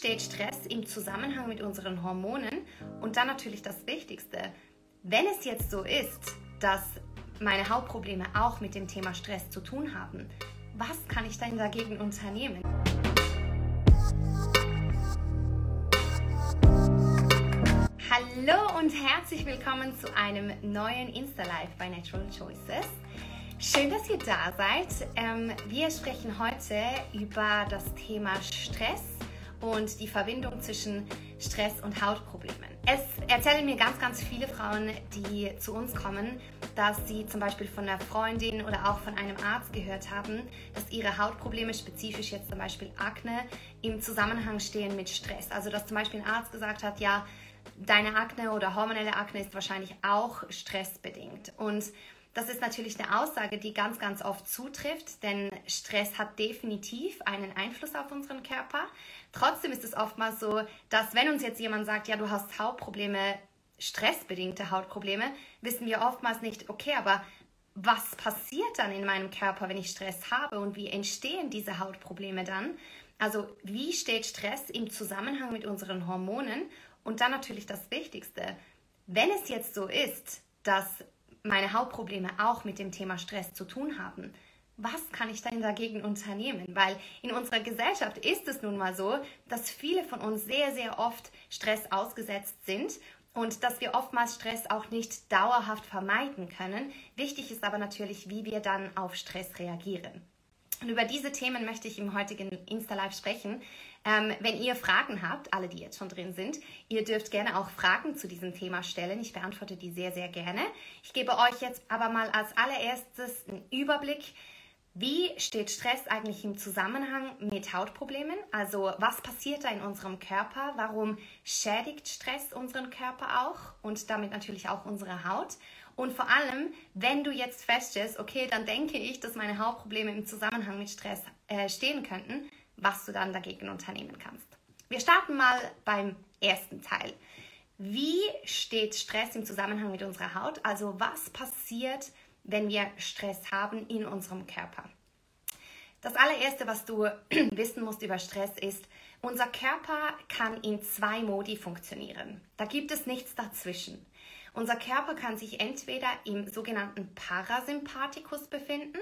steht Stress im Zusammenhang mit unseren Hormonen? Und dann natürlich das Wichtigste, wenn es jetzt so ist, dass meine Hautprobleme auch mit dem Thema Stress zu tun haben, was kann ich denn dagegen unternehmen? Hallo und herzlich willkommen zu einem neuen Insta-Live bei Natural Choices. Schön, dass ihr da seid. Ähm, wir sprechen heute über das Thema Stress und die Verbindung zwischen Stress und Hautproblemen. Es erzählen mir ganz, ganz viele Frauen, die zu uns kommen, dass sie zum Beispiel von einer Freundin oder auch von einem Arzt gehört haben, dass ihre Hautprobleme, spezifisch jetzt zum Beispiel Akne, im Zusammenhang stehen mit Stress. Also dass zum Beispiel ein Arzt gesagt hat, ja, deine Akne oder hormonelle Akne ist wahrscheinlich auch stressbedingt. Und das ist natürlich eine Aussage, die ganz, ganz oft zutrifft, denn Stress hat definitiv einen Einfluss auf unseren Körper. Trotzdem ist es oftmals so, dass wenn uns jetzt jemand sagt, ja, du hast Hautprobleme, stressbedingte Hautprobleme, wissen wir oftmals nicht, okay, aber was passiert dann in meinem Körper, wenn ich Stress habe und wie entstehen diese Hautprobleme dann? Also wie steht Stress im Zusammenhang mit unseren Hormonen? Und dann natürlich das Wichtigste, wenn es jetzt so ist, dass meine Hauptprobleme auch mit dem Thema Stress zu tun haben. Was kann ich denn dagegen unternehmen? Weil in unserer Gesellschaft ist es nun mal so, dass viele von uns sehr, sehr oft Stress ausgesetzt sind und dass wir oftmals Stress auch nicht dauerhaft vermeiden können. Wichtig ist aber natürlich, wie wir dann auf Stress reagieren. Und über diese Themen möchte ich im heutigen Insta-Live sprechen. Ähm, wenn ihr Fragen habt, alle, die jetzt schon drin sind, ihr dürft gerne auch Fragen zu diesem Thema stellen. Ich beantworte die sehr, sehr gerne. Ich gebe euch jetzt aber mal als allererstes einen Überblick. Wie steht Stress eigentlich im Zusammenhang mit Hautproblemen? Also was passiert da in unserem Körper? Warum schädigt Stress unseren Körper auch und damit natürlich auch unsere Haut? Und vor allem, wenn du jetzt feststellst, okay, dann denke ich, dass meine Hautprobleme im Zusammenhang mit Stress äh, stehen könnten, was du dann dagegen unternehmen kannst. Wir starten mal beim ersten Teil. Wie steht Stress im Zusammenhang mit unserer Haut? Also was passiert, wenn wir Stress haben in unserem Körper? Das allererste, was du wissen musst über Stress ist, unser Körper kann in zwei Modi funktionieren. Da gibt es nichts dazwischen. Unser Körper kann sich entweder im sogenannten Parasympathikus befinden.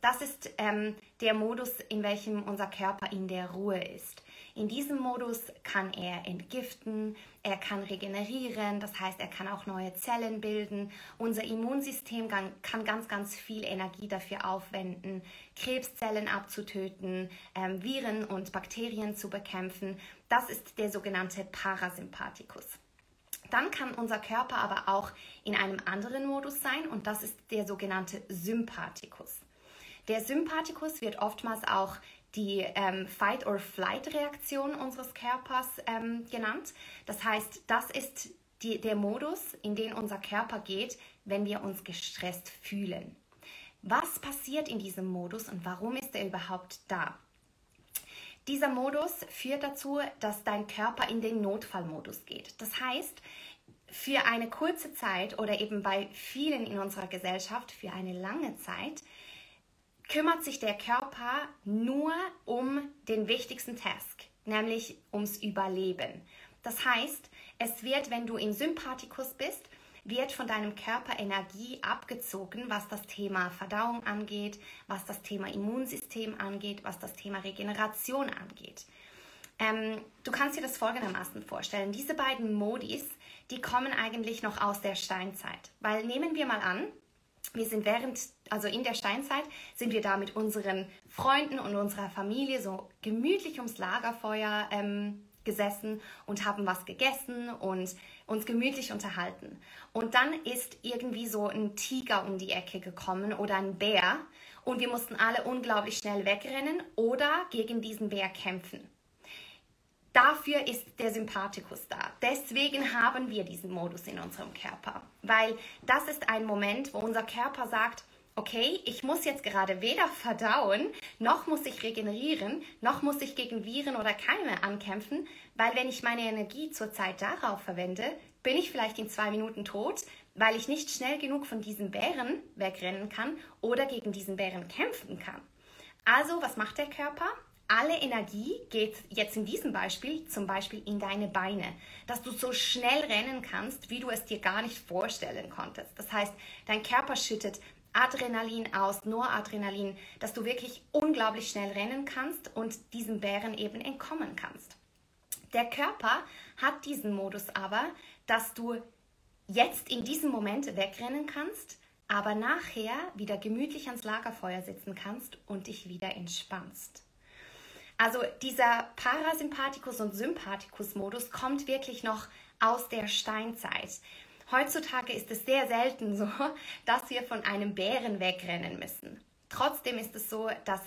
Das ist ähm, der Modus, in welchem unser Körper in der Ruhe ist. In diesem Modus kann er entgiften, er kann regenerieren, das heißt, er kann auch neue Zellen bilden. Unser Immunsystem kann ganz, ganz viel Energie dafür aufwenden, Krebszellen abzutöten, ähm, Viren und Bakterien zu bekämpfen. Das ist der sogenannte Parasympathikus. Dann kann unser Körper aber auch in einem anderen Modus sein und das ist der sogenannte Sympathikus. Der Sympathikus wird oftmals auch die ähm, Fight-or-Flight-Reaktion unseres Körpers ähm, genannt. Das heißt, das ist die, der Modus, in den unser Körper geht, wenn wir uns gestresst fühlen. Was passiert in diesem Modus und warum ist er überhaupt da? Dieser Modus führt dazu, dass dein Körper in den Notfallmodus geht. Das heißt, für eine kurze Zeit oder eben bei vielen in unserer Gesellschaft für eine lange Zeit kümmert sich der Körper nur um den wichtigsten Task, nämlich ums Überleben. Das heißt, es wird, wenn du im Sympathikus bist, wird von deinem Körper Energie abgezogen, was das Thema Verdauung angeht, was das Thema Immunsystem angeht, was das Thema Regeneration angeht. Ähm, du kannst dir das folgendermaßen vorstellen. Diese beiden Modis, die kommen eigentlich noch aus der Steinzeit. Weil nehmen wir mal an, wir sind während, also in der Steinzeit, sind wir da mit unseren Freunden und unserer Familie so gemütlich ums Lagerfeuer ähm, gesessen und haben was gegessen und uns gemütlich unterhalten. Und dann ist irgendwie so ein Tiger um die Ecke gekommen oder ein Bär und wir mussten alle unglaublich schnell wegrennen oder gegen diesen Bär kämpfen. Dafür ist der Sympathikus da. Deswegen haben wir diesen Modus in unserem Körper, weil das ist ein Moment, wo unser Körper sagt, okay, ich muss jetzt gerade weder verdauen, noch muss ich regenerieren, noch muss ich gegen Viren oder Keime ankämpfen, weil wenn ich meine Energie zurzeit darauf verwende, bin ich vielleicht in zwei Minuten tot, weil ich nicht schnell genug von diesen Bären wegrennen kann oder gegen diesen Bären kämpfen kann. Also, was macht der Körper? alle Energie geht jetzt in diesem Beispiel zum Beispiel in deine Beine, dass du so schnell rennen kannst, wie du es dir gar nicht vorstellen konntest. Das heißt, dein Körper schüttet Adrenalin aus, Noradrenalin, dass du wirklich unglaublich schnell rennen kannst und diesem Bären eben entkommen kannst. Der Körper hat diesen Modus aber, dass du jetzt in diesem Moment wegrennen kannst, aber nachher wieder gemütlich ans Lagerfeuer sitzen kannst und dich wieder entspannst. Also dieser Parasympathikus- und Sympathikus-Modus kommt wirklich noch aus der Steinzeit. Heutzutage ist es sehr selten so, dass wir von einem Bären wegrennen müssen. Trotzdem ist es so, dass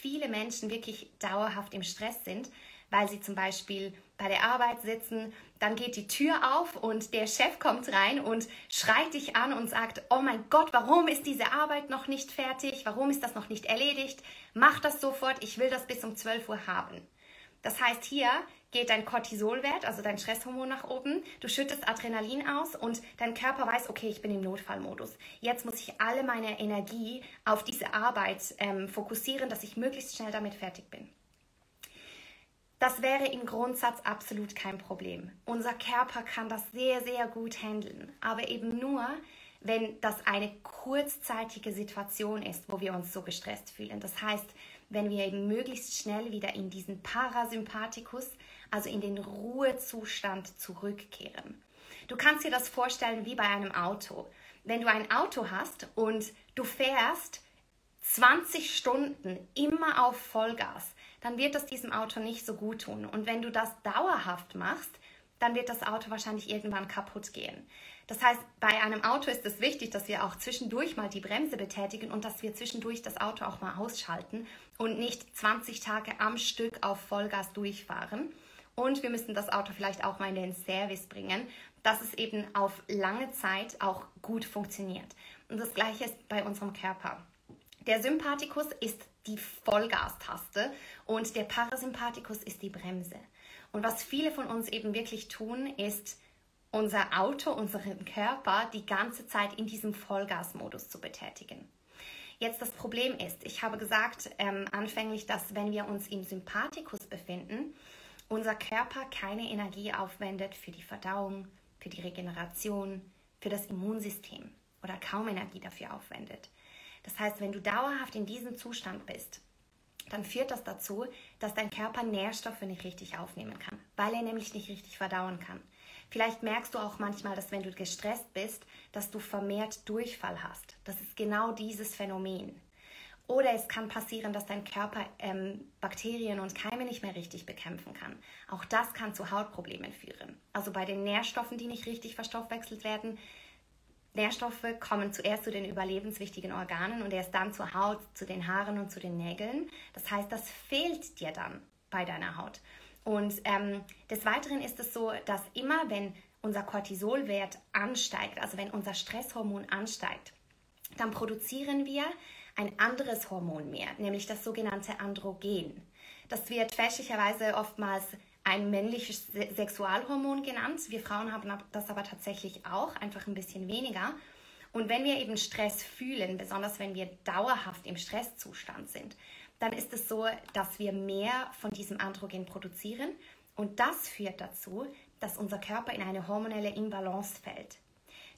viele Menschen wirklich dauerhaft im Stress sind, weil sie zum Beispiel bei der Arbeit sitzen, dann geht die Tür auf und der Chef kommt rein und schreit dich an und sagt, oh mein Gott, warum ist diese Arbeit noch nicht fertig? Warum ist das noch nicht erledigt? Mach das sofort, ich will das bis um 12 Uhr haben. Das heißt, hier geht dein Cortisolwert, also dein Stresshormon nach oben, du schüttest Adrenalin aus und dein Körper weiß, okay, ich bin im Notfallmodus. Jetzt muss ich alle meine Energie auf diese Arbeit ähm, fokussieren, dass ich möglichst schnell damit fertig bin. Das wäre im Grundsatz absolut kein Problem. Unser Körper kann das sehr, sehr gut handeln, aber eben nur, wenn das eine kurzzeitige Situation ist, wo wir uns so gestresst fühlen. Das heißt, wenn wir eben möglichst schnell wieder in diesen Parasympathikus, also in den Ruhezustand zurückkehren. Du kannst dir das vorstellen wie bei einem Auto. Wenn du ein Auto hast und du fährst 20 Stunden immer auf Vollgas, dann wird das diesem Auto nicht so gut tun. Und wenn du das dauerhaft machst, dann wird das Auto wahrscheinlich irgendwann kaputt gehen. Das heißt, bei einem Auto ist es wichtig, dass wir auch zwischendurch mal die Bremse betätigen und dass wir zwischendurch das Auto auch mal ausschalten und nicht 20 Tage am Stück auf Vollgas durchfahren. Und wir müssen das Auto vielleicht auch mal in den Service bringen, dass es eben auf lange Zeit auch gut funktioniert. Und das gleiche ist bei unserem Körper. Der Sympathikus ist die Vollgastaste und der Parasympathikus ist die Bremse. Und was viele von uns eben wirklich tun, ist unser Auto, unseren Körper die ganze Zeit in diesem Vollgasmodus zu betätigen. Jetzt das Problem ist, ich habe gesagt ähm, anfänglich, dass wenn wir uns im Sympathikus befinden, unser Körper keine Energie aufwendet für die Verdauung, für die Regeneration, für das Immunsystem oder kaum Energie dafür aufwendet. Das heißt, wenn du dauerhaft in diesem Zustand bist, dann führt das dazu, dass dein Körper Nährstoffe nicht richtig aufnehmen kann, weil er nämlich nicht richtig verdauen kann. Vielleicht merkst du auch manchmal, dass wenn du gestresst bist, dass du vermehrt Durchfall hast. Das ist genau dieses Phänomen. Oder es kann passieren, dass dein Körper ähm, Bakterien und Keime nicht mehr richtig bekämpfen kann. Auch das kann zu Hautproblemen führen. Also bei den Nährstoffen, die nicht richtig verstoffwechselt werden, Nährstoffe kommen zuerst zu den überlebenswichtigen Organen und erst dann zur Haut, zu den Haaren und zu den Nägeln. Das heißt, das fehlt dir dann bei deiner Haut. Und ähm, des Weiteren ist es so, dass immer wenn unser Cortisolwert ansteigt, also wenn unser Stresshormon ansteigt, dann produzieren wir ein anderes Hormon mehr, nämlich das sogenannte Androgen. Das wird fälschlicherweise oftmals ein männliches Sexualhormon genannt. Wir Frauen haben das aber tatsächlich auch, einfach ein bisschen weniger. Und wenn wir eben Stress fühlen, besonders wenn wir dauerhaft im Stresszustand sind, dann ist es so, dass wir mehr von diesem Androgen produzieren und das führt dazu, dass unser Körper in eine hormonelle Imbalance fällt.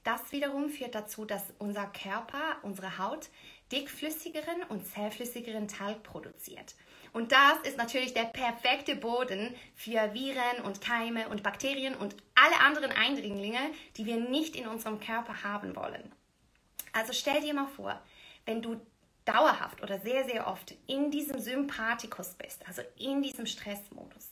Das wiederum führt dazu, dass unser Körper, unsere Haut, dickflüssigeren und zellflüssigeren Talg produziert. Und das ist natürlich der perfekte Boden für Viren und Keime und Bakterien und alle anderen Eindringlinge, die wir nicht in unserem Körper haben wollen. Also stell dir mal vor, wenn du dauerhaft oder sehr, sehr oft in diesem Sympathikus bist, also in diesem Stressmodus,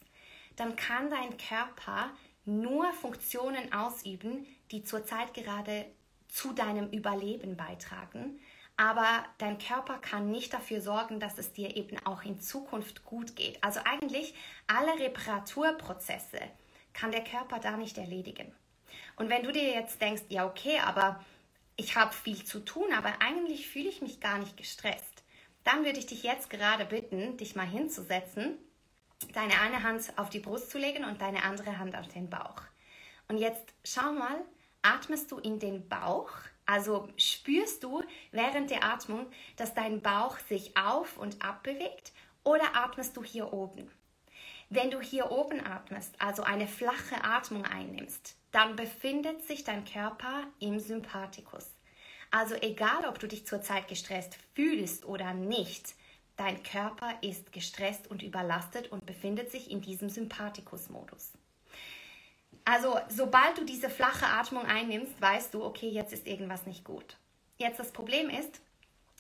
dann kann dein Körper nur Funktionen ausüben, die zurzeit gerade zu deinem Überleben beitragen aber dein Körper kann nicht dafür sorgen, dass es dir eben auch in Zukunft gut geht. Also eigentlich alle Reparaturprozesse kann der Körper da nicht erledigen. Und wenn du dir jetzt denkst, ja okay, aber ich habe viel zu tun, aber eigentlich fühle ich mich gar nicht gestresst, dann würde ich dich jetzt gerade bitten, dich mal hinzusetzen, deine eine Hand auf die Brust zu legen und deine andere Hand auf den Bauch. Und jetzt schau mal, atmest du in den Bauch also spürst du während der Atmung, dass dein Bauch sich auf und ab bewegt oder atmest du hier oben? Wenn du hier oben atmest, also eine flache Atmung einnimmst, dann befindet sich dein Körper im Sympathikus. Also egal, ob du dich zurzeit gestresst fühlst oder nicht, dein Körper ist gestresst und überlastet und befindet sich in diesem Sympathikus-Modus. Also sobald du diese flache Atmung einnimmst, weißt du, okay, jetzt ist irgendwas nicht gut. Jetzt das Problem ist,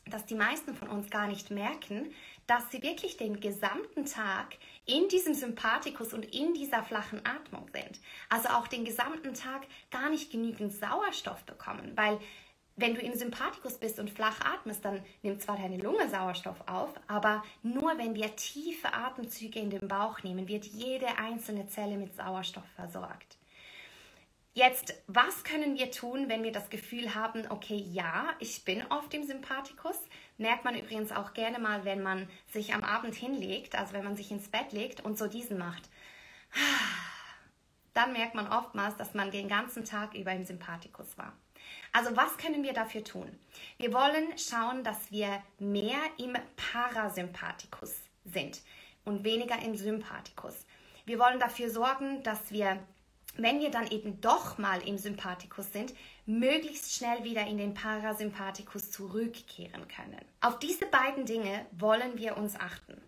dass die meisten von uns gar nicht merken, dass sie wirklich den gesamten Tag in diesem Sympathikus und in dieser flachen Atmung sind. Also auch den gesamten Tag gar nicht genügend Sauerstoff bekommen, weil wenn du im Sympathikus bist und flach atmest, dann nimmt zwar deine Lunge Sauerstoff auf, aber nur wenn wir tiefe Atemzüge in den Bauch nehmen, wird jede einzelne Zelle mit Sauerstoff versorgt. Jetzt, was können wir tun, wenn wir das Gefühl haben, okay, ja, ich bin oft im Sympathikus? Merkt man übrigens auch gerne mal, wenn man sich am Abend hinlegt, also wenn man sich ins Bett legt und so diesen macht. Dann merkt man oftmals, dass man den ganzen Tag über im Sympathikus war. Also was können wir dafür tun? Wir wollen schauen, dass wir mehr im Parasympathikus sind und weniger im Sympathikus. Wir wollen dafür sorgen, dass wir, wenn wir dann eben doch mal im Sympathikus sind, möglichst schnell wieder in den Parasympathikus zurückkehren können. Auf diese beiden Dinge wollen wir uns achten.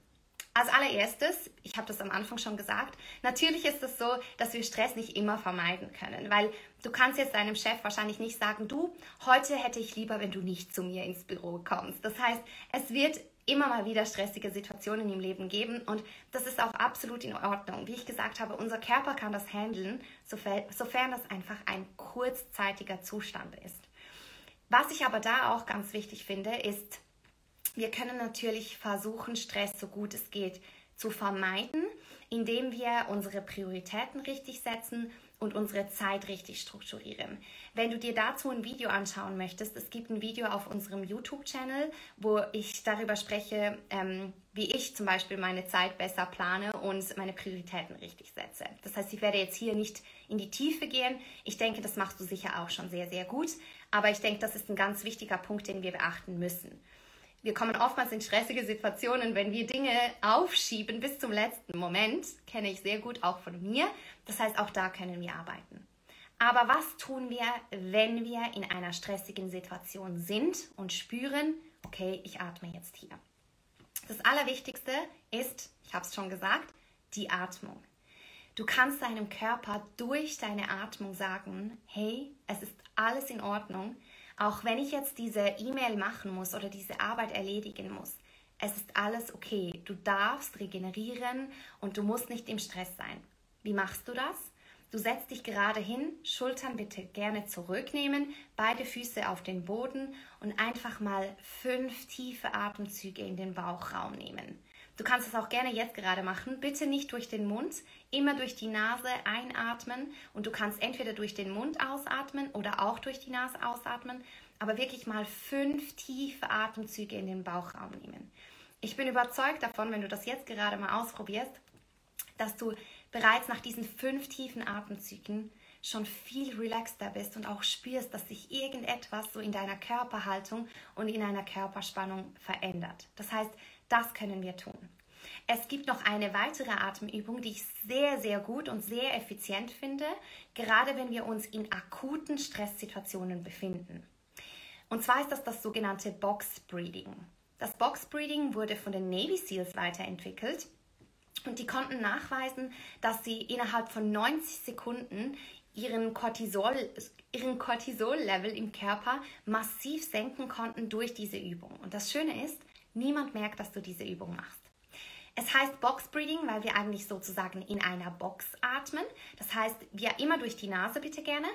Als allererstes, ich habe das am Anfang schon gesagt, natürlich ist es so, dass wir Stress nicht immer vermeiden können, weil du kannst jetzt deinem Chef wahrscheinlich nicht sagen, du, heute hätte ich lieber, wenn du nicht zu mir ins Büro kommst. Das heißt, es wird immer mal wieder stressige Situationen im Leben geben und das ist auch absolut in Ordnung. Wie ich gesagt habe, unser Körper kann das handeln, sofern das einfach ein kurzzeitiger Zustand ist. Was ich aber da auch ganz wichtig finde, ist, wir können natürlich versuchen, Stress so gut es geht zu vermeiden, indem wir unsere Prioritäten richtig setzen und unsere Zeit richtig strukturieren. Wenn du dir dazu ein Video anschauen möchtest, es gibt ein Video auf unserem YouTube-Channel, wo ich darüber spreche, ähm, wie ich zum Beispiel meine Zeit besser plane und meine Prioritäten richtig setze. Das heißt, ich werde jetzt hier nicht in die Tiefe gehen. Ich denke, das machst du sicher auch schon sehr, sehr gut. Aber ich denke, das ist ein ganz wichtiger Punkt, den wir beachten müssen wir kommen oftmals in stressige Situationen, wenn wir Dinge aufschieben bis zum letzten Moment. Kenne ich sehr gut auch von mir. Das heißt, auch da können wir arbeiten. Aber was tun wir, wenn wir in einer stressigen Situation sind und spüren, okay, ich atme jetzt hier? Das Allerwichtigste ist, ich habe es schon gesagt, die Atmung. Du kannst deinem Körper durch deine Atmung sagen, hey, es ist alles in Ordnung auch wenn ich jetzt diese E-Mail machen muss oder diese Arbeit erledigen muss, es ist alles okay. Du darfst regenerieren und du musst nicht im Stress sein. Wie machst du das? Du setzt dich gerade hin, Schultern bitte gerne zurücknehmen, beide Füße auf den Boden und einfach mal fünf tiefe Atemzüge in den Bauchraum nehmen. Du kannst es auch gerne jetzt gerade machen. Bitte nicht durch den Mund, immer durch die Nase einatmen und du kannst entweder durch den Mund ausatmen oder auch durch die Nase ausatmen, aber wirklich mal fünf tiefe Atemzüge in den Bauchraum nehmen. Ich bin überzeugt davon, wenn du das jetzt gerade mal ausprobierst, dass du bereits nach diesen fünf tiefen Atemzügen schon viel relaxter bist und auch spürst, dass sich irgendetwas so in deiner Körperhaltung und in deiner Körperspannung verändert. Das heißt, das können wir tun. Es gibt noch eine weitere Atemübung, die ich sehr, sehr gut und sehr effizient finde, gerade wenn wir uns in akuten Stresssituationen befinden. Und zwar ist das das sogenannte Box Breathing. Das Box Breathing wurde von den Navy SEALs weiterentwickelt und die konnten nachweisen, dass sie innerhalb von 90 Sekunden ihren Cortisol, ihren Cortisol-Level im Körper massiv senken konnten durch diese Übung. Und das Schöne ist, Niemand merkt, dass du diese Übung machst. Es heißt Box Breathing, weil wir eigentlich sozusagen in einer Box atmen. Das heißt, wir immer durch die Nase bitte gerne.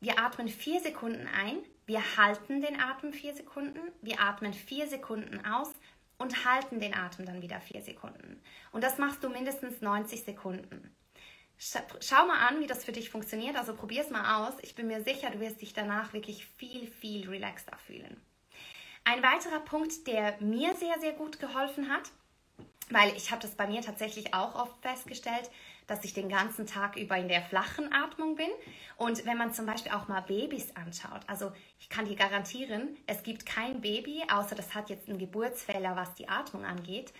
Wir atmen vier Sekunden ein, wir halten den Atem vier Sekunden, wir atmen vier Sekunden aus und halten den Atem dann wieder vier Sekunden. Und das machst du mindestens 90 Sekunden. Schau mal an, wie das für dich funktioniert. Also probier es mal aus. Ich bin mir sicher, du wirst dich danach wirklich viel, viel relaxter fühlen. Ein weiterer Punkt, der mir sehr, sehr gut geholfen hat, weil ich habe das bei mir tatsächlich auch oft festgestellt, dass ich den ganzen Tag über in der flachen Atmung bin. Und wenn man zum Beispiel auch mal Babys anschaut, also ich kann dir garantieren, es gibt kein Baby, außer das hat jetzt einen Geburtsfehler, was die Atmung angeht,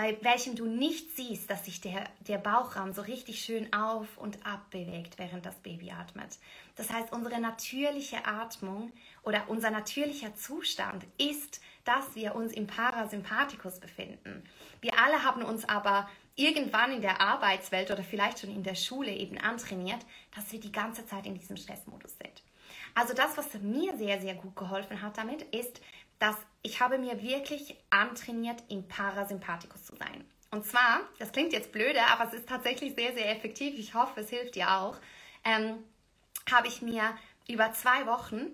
bei welchem du nicht siehst, dass sich der, der Bauchraum so richtig schön auf und ab bewegt, während das Baby atmet. Das heißt, unsere natürliche Atmung oder unser natürlicher Zustand ist, dass wir uns im Parasympathikus befinden. Wir alle haben uns aber irgendwann in der Arbeitswelt oder vielleicht schon in der Schule eben antrainiert, dass wir die ganze Zeit in diesem Stressmodus sind. Also das, was mir sehr, sehr gut geholfen hat damit, ist, dass ich habe mir wirklich antrainiert, im Parasympathikus zu sein. Und zwar, das klingt jetzt blöde, aber es ist tatsächlich sehr, sehr effektiv. Ich hoffe, es hilft dir auch. Ähm, habe ich mir über zwei Wochen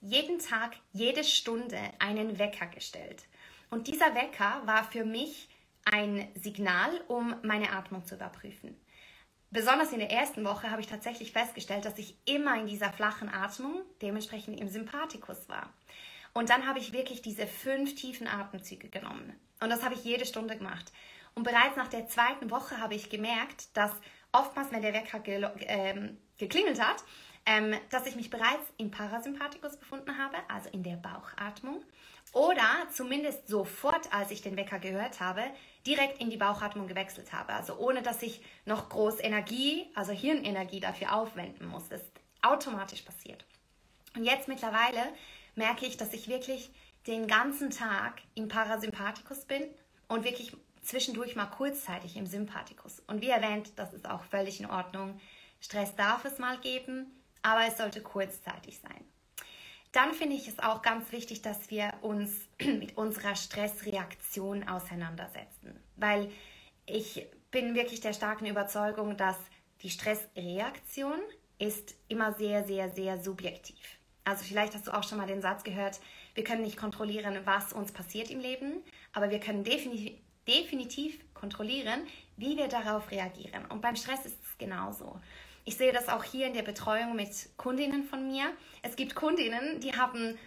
jeden Tag, jede Stunde einen Wecker gestellt. Und dieser Wecker war für mich ein Signal, um meine Atmung zu überprüfen. Besonders in der ersten Woche habe ich tatsächlich festgestellt, dass ich immer in dieser flachen Atmung, dementsprechend im Sympathikus war. Und dann habe ich wirklich diese fünf tiefen Atemzüge genommen. Und das habe ich jede Stunde gemacht. Und bereits nach der zweiten Woche habe ich gemerkt, dass oftmals, wenn der Wecker ge ähm, geklingelt hat, ähm, dass ich mich bereits im Parasympathikus befunden habe, also in der Bauchatmung. Oder zumindest sofort, als ich den Wecker gehört habe, direkt in die Bauchatmung gewechselt habe. Also ohne, dass ich noch groß Energie, also Hirnenergie dafür aufwenden muss. Das ist automatisch passiert. Und jetzt mittlerweile merke ich, dass ich wirklich den ganzen Tag im Parasympathikus bin und wirklich zwischendurch mal kurzzeitig im Sympathikus. Und wie erwähnt, das ist auch völlig in Ordnung. Stress darf es mal geben, aber es sollte kurzzeitig sein. Dann finde ich es auch ganz wichtig, dass wir uns mit unserer Stressreaktion auseinandersetzen, weil ich bin wirklich der starken Überzeugung, dass die Stressreaktion ist immer sehr, sehr, sehr subjektiv. Also vielleicht hast du auch schon mal den Satz gehört, wir können nicht kontrollieren, was uns passiert im Leben, aber wir können definitiv, definitiv kontrollieren, wie wir darauf reagieren. Und beim Stress ist es genauso. Ich sehe das auch hier in der Betreuung mit Kundinnen von mir. Es gibt Kundinnen, die haben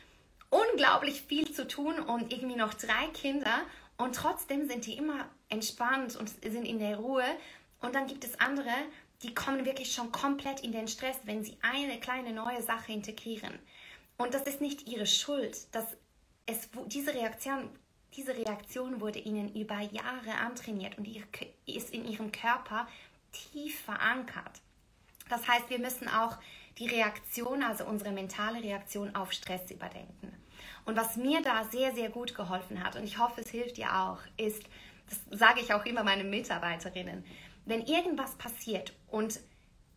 unglaublich viel zu tun und irgendwie noch drei Kinder und trotzdem sind die immer entspannt und sind in der Ruhe. Und dann gibt es andere, die kommen wirklich schon komplett in den Stress, wenn sie eine kleine neue Sache integrieren. Und das ist nicht ihre Schuld. dass es, diese, Reaktion, diese Reaktion wurde ihnen über Jahre antrainiert und ist in ihrem Körper tief verankert. Das heißt, wir müssen auch die Reaktion, also unsere mentale Reaktion auf Stress überdenken. Und was mir da sehr, sehr gut geholfen hat, und ich hoffe, es hilft dir auch, ist, das sage ich auch immer meinen Mitarbeiterinnen, wenn irgendwas passiert und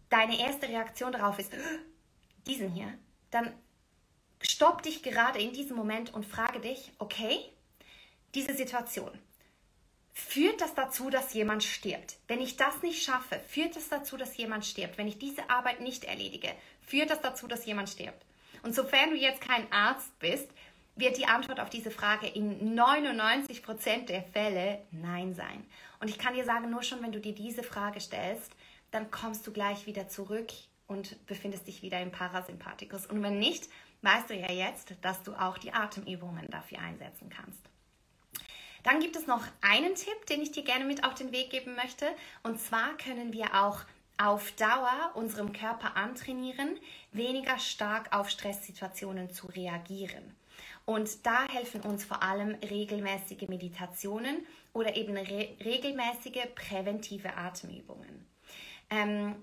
deine erste Reaktion darauf ist, diesen hier, dann stopp dich gerade in diesem Moment und frage dich, okay, diese Situation, führt das dazu, dass jemand stirbt? Wenn ich das nicht schaffe, führt das dazu, dass jemand stirbt? Wenn ich diese Arbeit nicht erledige, führt das dazu, dass jemand stirbt? Und sofern du jetzt kein Arzt bist, wird die Antwort auf diese Frage in 99% der Fälle Nein sein. Und ich kann dir sagen, nur schon wenn du dir diese Frage stellst, dann kommst du gleich wieder zurück und befindest dich wieder im Parasympathikus. Und wenn nicht, weißt du ja jetzt, dass du auch die Atemübungen dafür einsetzen kannst. Dann gibt es noch einen Tipp, den ich dir gerne mit auf den Weg geben möchte. Und zwar können wir auch auf Dauer unserem Körper antrainieren, weniger stark auf Stresssituationen zu reagieren. Und da helfen uns vor allem regelmäßige Meditationen oder eben re regelmäßige präventive Atemübungen. Ähm,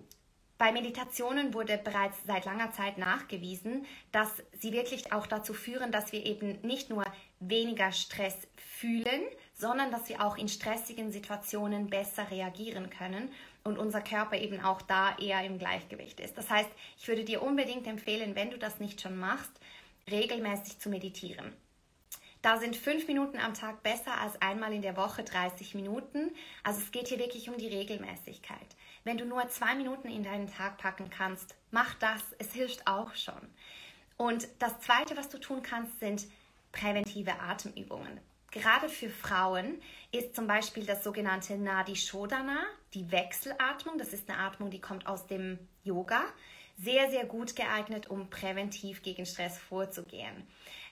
bei Meditationen wurde bereits seit langer Zeit nachgewiesen, dass sie wirklich auch dazu führen, dass wir eben nicht nur weniger Stress fühlen, sondern dass wir auch in stressigen Situationen besser reagieren können und unser Körper eben auch da eher im Gleichgewicht ist. Das heißt, ich würde dir unbedingt empfehlen, wenn du das nicht schon machst, regelmäßig zu meditieren. Da sind fünf Minuten am Tag besser als einmal in der Woche 30 Minuten. Also es geht hier wirklich um die Regelmäßigkeit. Wenn du nur zwei Minuten in deinen Tag packen kannst, mach das. Es hilft auch schon. Und das Zweite, was du tun kannst, sind präventive Atemübungen. Gerade für Frauen ist zum Beispiel das sogenannte Nadi Shodhana, die Wechselatmung, das ist eine Atmung, die kommt aus dem Yoga, sehr, sehr gut geeignet, um präventiv gegen Stress vorzugehen.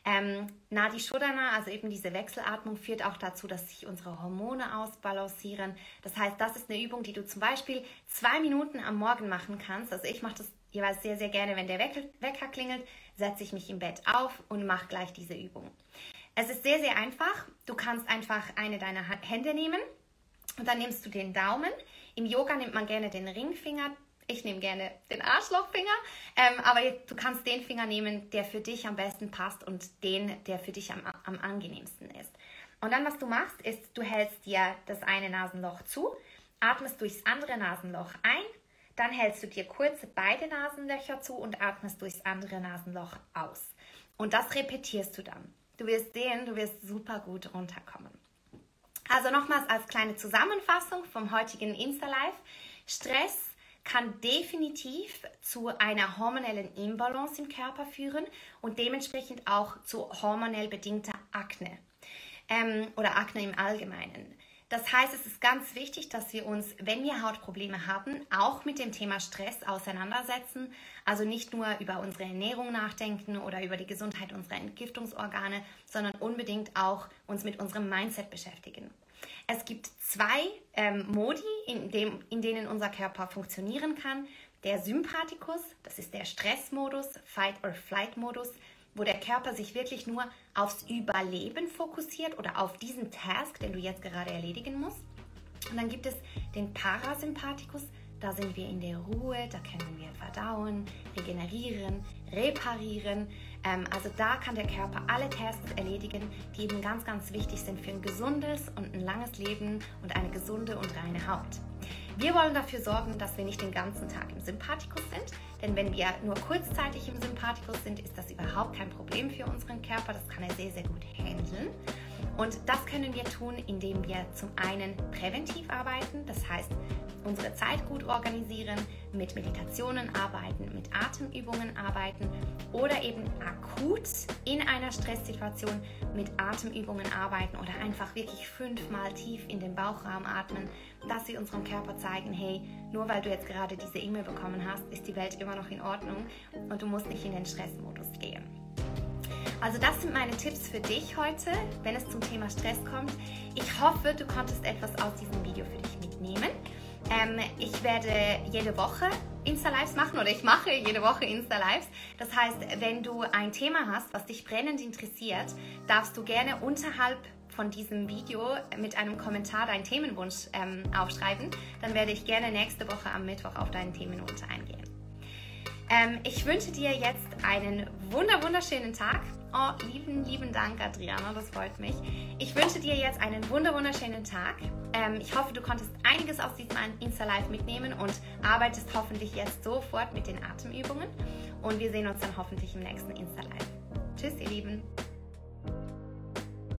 Ähm, Nadi Shodhana, also eben diese Wechselatmung, führt auch dazu, dass sich unsere Hormone ausbalancieren. Das heißt, das ist eine Übung, die du zum Beispiel zwei Minuten am Morgen machen kannst. Also ich mache das jeweils sehr, sehr gerne, wenn der Wecker klingelt, setze ich mich im Bett auf und mache gleich diese Übung. Es ist sehr, sehr einfach. Du kannst einfach eine deiner Hände nehmen Und dann nimmst du den Daumen. Im Yoga nimmt man gerne den Ringfinger. Ich nehme gerne den Arschlochfinger. Ähm, aber du kannst den Finger nehmen, der für dich am besten passt und den, der für dich am, am angenehmsten ist. Und dann, was du machst, ist, du hältst dir das eine Nasenloch zu, atmest durchs andere Nasenloch ein, dann hältst du dir kurz beide Nasenlöcher zu und atmest durchs andere Nasenloch aus. Und das repetierst du dann. Du wirst sehen, du wirst super gut runterkommen. Also nochmals als kleine Zusammenfassung vom heutigen Insta-Live. Stress kann definitiv zu einer hormonellen Imbalance im Körper führen und dementsprechend auch zu hormonell bedingter Akne ähm, oder Akne im Allgemeinen. Das heißt, es ist ganz wichtig, dass wir uns, wenn wir Hautprobleme haben, auch mit dem Thema Stress auseinandersetzen. Also nicht nur über unsere Ernährung nachdenken oder über die Gesundheit unserer Entgiftungsorgane, sondern unbedingt auch uns mit unserem Mindset beschäftigen. Es gibt zwei ähm, Modi, in, dem, in denen unser Körper funktionieren kann. Der Sympathikus, das ist der Stressmodus, Fight-or-Flight-Modus, wo der Körper sich wirklich nur aufs Überleben fokussiert oder auf diesen Task, den du jetzt gerade erledigen musst. Und dann gibt es den Parasympathikus, da sind wir in der Ruhe, da können wir verdauen, regenerieren, reparieren. Ähm, also da kann der Körper alle Tasks erledigen, die eben ganz, ganz wichtig sind für ein gesundes und ein langes Leben und eine gesunde und reine Haut. Wir wollen dafür sorgen, dass wir nicht den ganzen Tag im Sympathikus sind, denn wenn wir nur kurzzeitig im Sympathikus sind, ist das überhaupt kein Problem für unseren Körper. Das kann er sehr, sehr gut handeln. Und das können wir tun, indem wir zum einen präventiv arbeiten, das heißt unsere Zeit gut organisieren, mit Meditationen arbeiten, mit Atemübungen arbeiten oder eben akut in einer Stresssituation mit Atemübungen arbeiten oder einfach wirklich fünfmal tief in den Bauchraum atmen, dass sie unserem Körper zeigen, hey, nur weil du jetzt gerade diese E-Mail bekommen hast, ist die Welt immer noch in Ordnung und du musst nicht in den Stressmodus gehen. Also das sind meine Tipps für dich heute, wenn es zum Thema Stress kommt. Ich hoffe, du konntest etwas aus diesem Video für dich mitnehmen. Ähm, ich werde jede Woche Insta-Lives machen oder ich mache jede Woche Insta-Lives. Das heißt, wenn du ein Thema hast, was dich brennend interessiert, darfst du gerne unterhalb von diesem Video mit einem Kommentar deinen Themenwunsch ähm, aufschreiben. Dann werde ich gerne nächste Woche am Mittwoch auf deinen Themenwunsch eingehen. Ähm, ich wünsche dir jetzt einen wunder wunderschönen Tag. Oh, lieben, lieben Dank, Adriana, das freut mich. Ich wünsche dir jetzt einen wunder wunderschönen Tag. Ähm, ich hoffe, du konntest einiges aus diesem Insta-Live mitnehmen und arbeitest hoffentlich jetzt sofort mit den Atemübungen. Und wir sehen uns dann hoffentlich im nächsten Insta-Live. Tschüss, ihr Lieben.